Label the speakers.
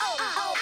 Speaker 1: Oh, oh.